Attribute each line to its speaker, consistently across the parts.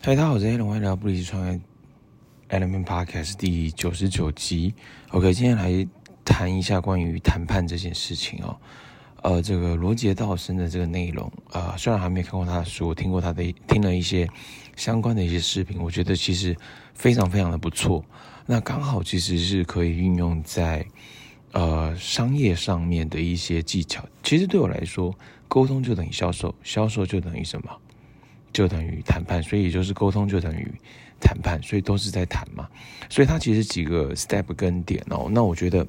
Speaker 1: 嗨，大家好，我是 Allen，欢迎来到不离创业 Element Podcast 第九十九集。OK，今天来谈一下关于谈判这件事情哦。呃，这个罗杰道森的这个内容、呃，虽然还没看过他的书，我听过他的，听了一些相关的一些视频，我觉得其实非常非常的不错。那刚好其实是可以运用在呃商业上面的一些技巧。其实对我来说，沟通就等于销售，销售就等于什么？就等于谈判，所以也就是沟通就等于谈判，所以都是在谈嘛。所以它其实几个 step 跟点哦，那我觉得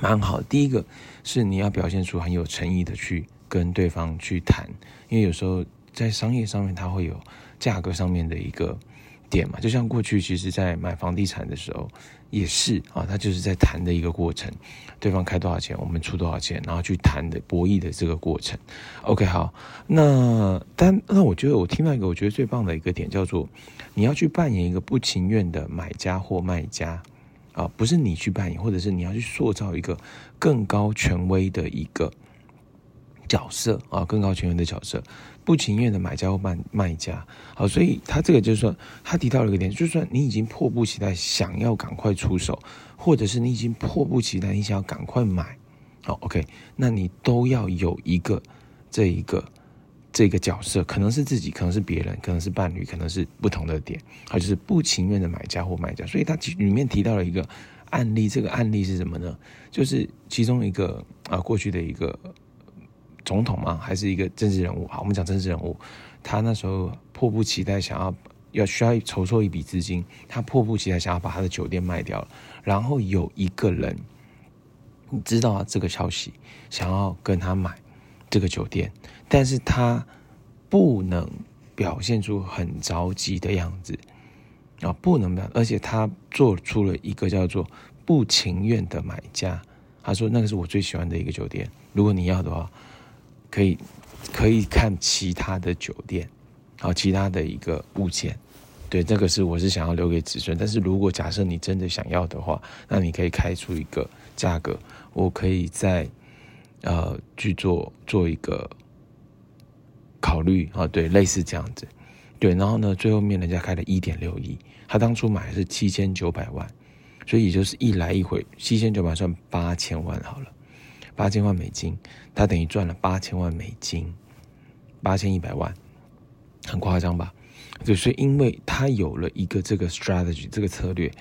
Speaker 1: 蛮好。第一个是你要表现出很有诚意的去跟对方去谈，因为有时候在商业上面它会有价格上面的一个点嘛。就像过去其实在买房地产的时候也是啊，它就是在谈的一个过程。对方开多少钱，我们出多少钱，然后去谈的博弈的这个过程。OK，好，那但那我觉得我听到一个我觉得最棒的一个点叫做，你要去扮演一个不情愿的买家或卖家啊，不是你去扮演，或者是你要去塑造一个更高权威的一个角色啊，更高权威的角色，不情愿的买家或卖卖家。好，所以他这个就是说，他提到了一个点，就是说你已经迫不及待想要赶快出手。或者是你已经迫不及待，你想要赶快买，好，OK，那你都要有一个这一个这个角色，可能是自己，可能是别人，可能是伴侣，可能是不同的点，好，就是不情愿的买家或卖家。所以他里面提到了一个案例，这个案例是什么呢？就是其中一个啊，过去的一个总统嘛，还是一个政治人物。好，我们讲政治人物，他那时候迫不及待想要要需要筹措一笔资金，他迫不及待想要把他的酒店卖掉了。然后有一个人，你知道这个消息，想要跟他买这个酒店，但是他不能表现出很着急的样子啊，不能表，而且他做出了一个叫做不情愿的买家。他说：“那个是我最喜欢的一个酒店，如果你要的话，可以可以看其他的酒店，好，其他的一个物件。”对，这个是我是想要留给子孙。但是如果假设你真的想要的话，那你可以开出一个价格，我可以再呃去做做一个考虑啊。对，类似这样子。对，然后呢，最后面人家开了一点六亿，他当初买是七千九百万，所以也就是一来一回，七千九百万算八千万好了，八千万美金，他等于赚了八千万美金，八千一百万，很夸张吧？就是因为他有了一个这个 strategy 这个策略，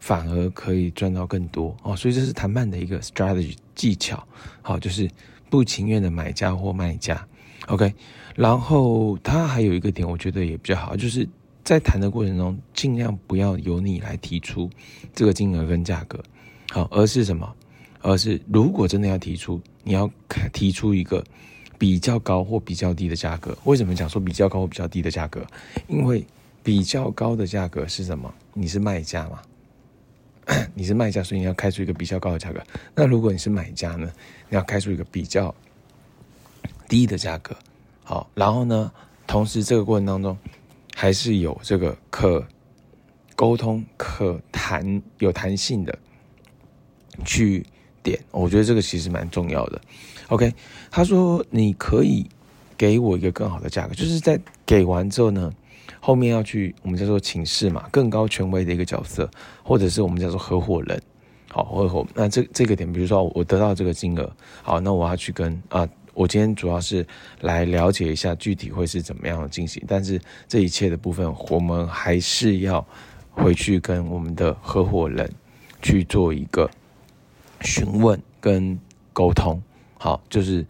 Speaker 1: 反而可以赚到更多哦，所以这是谈判的一个 strategy 技巧，好，就是不情愿的买家或卖家，OK，然后他还有一个点，我觉得也比较好，就是在谈的过程中，尽量不要由你来提出这个金额跟价格，好，而是什么？而是如果真的要提出，你要提出一个。比较高或比较低的价格，为什么讲说比较高或比较低的价格？因为比较高的价格是什么？你是卖家嘛？你是卖家，所以你要开出一个比较高的价格。那如果你是买家呢？你要开出一个比较低的价格。好，然后呢，同时这个过程当中还是有这个可沟通、可谈、有弹性的去点。我觉得这个其实蛮重要的。OK，他说你可以给我一个更好的价格，就是在给完之后呢，后面要去我们叫做请示嘛，更高权威的一个角色，或者是我们叫做合伙人，好，合伙。那这这个点，比如说我得到这个金额，好，那我要去跟啊，我今天主要是来了解一下具体会是怎么样的进行，但是这一切的部分，我们还是要回去跟我们的合伙人去做一个询问跟沟通。好，就是，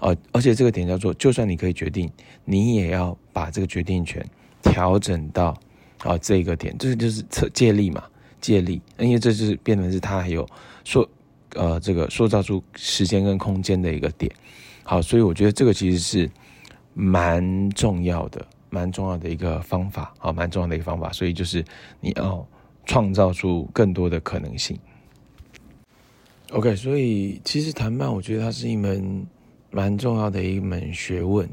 Speaker 1: 呃，而且这个点叫做，就算你可以决定，你也要把这个决定权调整到，啊，这个点，这个就是借借力嘛，借力，因为这就是变成是他还有说，呃，这个塑造出时间跟空间的一个点。好，所以我觉得这个其实是蛮重要的，蛮重要的一个方法，好，蛮重要的一个方法。所以就是你要创造出更多的可能性。OK，所以其实谈判，我觉得它是一门蛮重要的一门学问。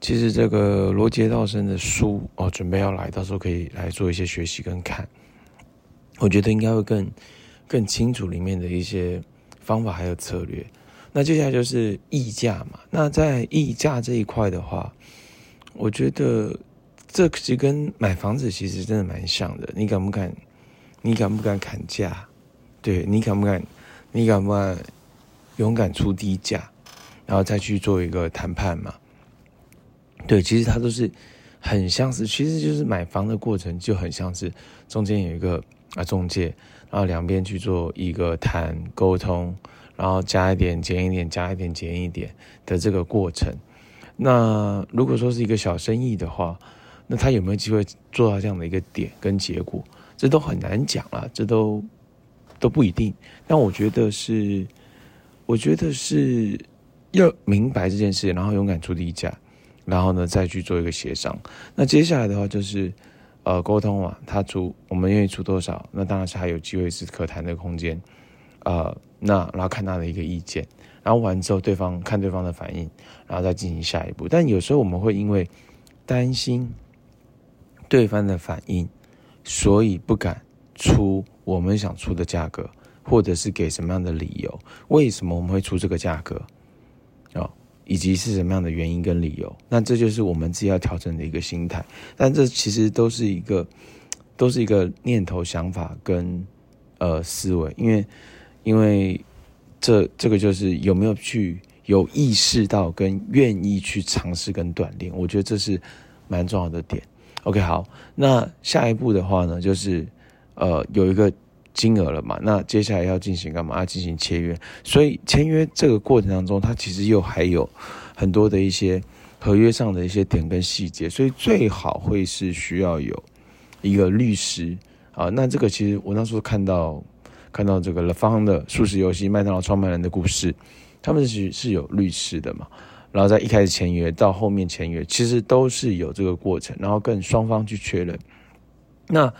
Speaker 1: 其实这个罗杰道森的书哦，准备要来，到时候可以来做一些学习跟看。我觉得应该会更更清楚里面的一些方法还有策略。那接下来就是议价嘛。那在议价这一块的话，我觉得这其实跟买房子其实真的蛮像的。你敢不敢？你敢不敢砍价？对，你敢不敢？你敢不敢勇敢出低价，然后再去做一个谈判嘛？对，其实它都是很像是，其实就是买房的过程就很像是中间有一个啊中介，然后两边去做一个谈沟通，然后加一点减一点，加一点减一点的这个过程。那如果说是一个小生意的话，那他有没有机会做到这样的一个点跟结果？这都很难讲啊，这都都不一定。但我觉得是，我觉得是要明白这件事，然后勇敢出低价。然后呢，再去做一个协商。那接下来的话就是，呃，沟通嘛。他出，我们愿意出多少？那当然是还有机会是可谈的空间。呃，那然后看他的一个意见，然后完之后，对方看对方的反应，然后再进行下一步。但有时候我们会因为担心对方的反应，所以不敢出我们想出的价格，或者是给什么样的理由？为什么我们会出这个价格？哦。以及是什么样的原因跟理由，那这就是我们自己要调整的一个心态。但这其实都是一个，都是一个念头、想法跟呃思维，因为因为这这个就是有没有去有意识到跟愿意去尝试跟锻炼，我觉得这是蛮重要的点。OK，好，那下一步的话呢，就是呃有一个。金额了嘛？那接下来要进行干嘛？要进行签约。所以签约这个过程当中，它其实又还有很多的一些合约上的一些点跟细节，所以最好会是需要有一个律师啊。那这个其实我那时候看到看到这个 The Founder 速食游戏麦当劳创办人的故事，他们是是有律师的嘛。然后在一开始签约到后面签约，其实都是有这个过程，然后跟双方去确认。那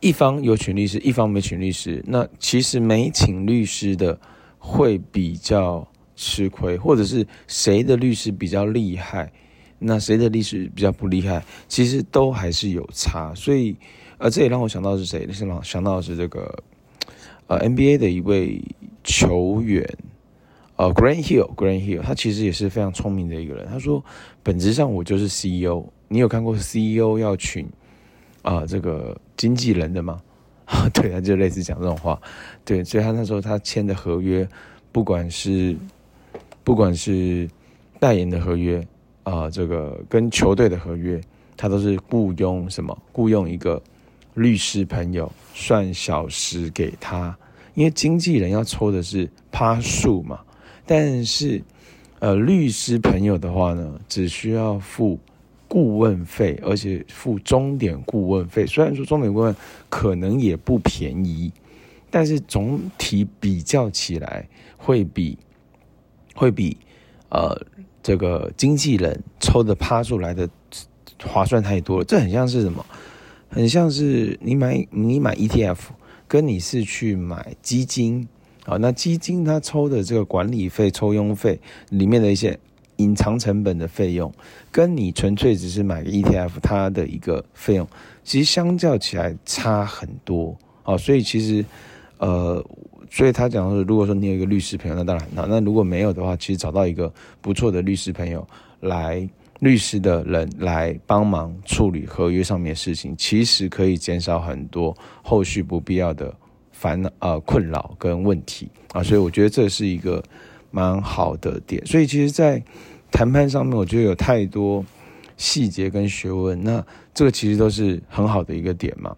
Speaker 1: 一方有请律师，一方没请律师，那其实没请律师的会比较吃亏，或者是谁的律师比较厉害，那谁的律师比较不厉害，其实都还是有差。所以，呃，这也让我想到是谁？想到想到是这个，呃，NBA 的一位球员，呃，Grant Hill，Grant Hill，他其实也是非常聪明的一个人。他说，本质上我就是 CEO。你有看过 CEO 要请？啊，这个经纪人的嘛，啊，对，他就类似讲这种话，对，所以他那时候他签的合约，不管是不管是代言的合约啊，这个跟球队的合约，他都是雇佣什么？雇佣一个律师朋友，算小时给他，因为经纪人要抽的是趴数嘛，但是呃，律师朋友的话呢，只需要付。顾问费，而且付终点顾问费。虽然说终点顾问可能也不便宜，但是总体比较起来会比会比呃这个经纪人抽的趴数来的划算太多了。这很像是什么？很像是你买你买 ETF，跟你是去买基金啊。那基金它抽的这个管理费、抽佣费里面的一些。隐藏成本的费用，跟你纯粹只是买个 ETF，它的一个费用，其实相较起来差很多哦。所以其实，呃，所以他讲说，如果说你有一个律师朋友，那当然很好。那如果没有的话，其实找到一个不错的律师朋友来，律师的人来帮忙处理合约上面的事情，其实可以减少很多后续不必要的烦、呃困扰跟问题啊。所以我觉得这是一个。蛮好的点，所以其实，在谈判上面，我觉得有太多细节跟学问。那这个其实都是很好的一个点嘛。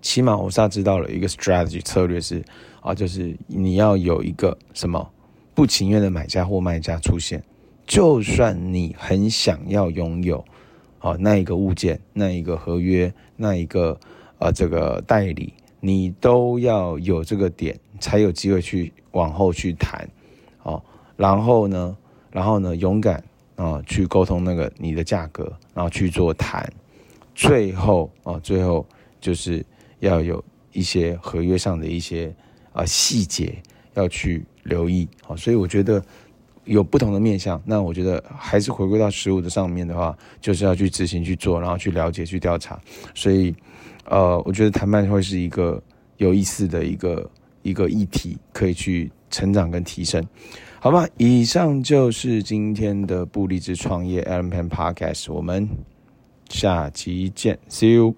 Speaker 1: 起码我是知道了一个 strategy 策略是啊，就是你要有一个什么不情愿的买家或卖家出现，就算你很想要拥有啊那一个物件、那一个合约、那一个呃这个代理，你都要有这个点，才有机会去往后去谈。哦，然后呢，然后呢，勇敢啊，去沟通那个你的价格，然后去做谈，最后啊，最后就是要有一些合约上的一些啊细节要去留意。好，所以我觉得有不同的面向，那我觉得还是回归到实物的上面的话，就是要去执行去做，然后去了解去调查。所以，呃，我觉得谈判会是一个有意思的一个一个议题，可以去。成长跟提升，好吧。以上就是今天的布利兹创业 Alan Pan Podcast，我们下期见，See you。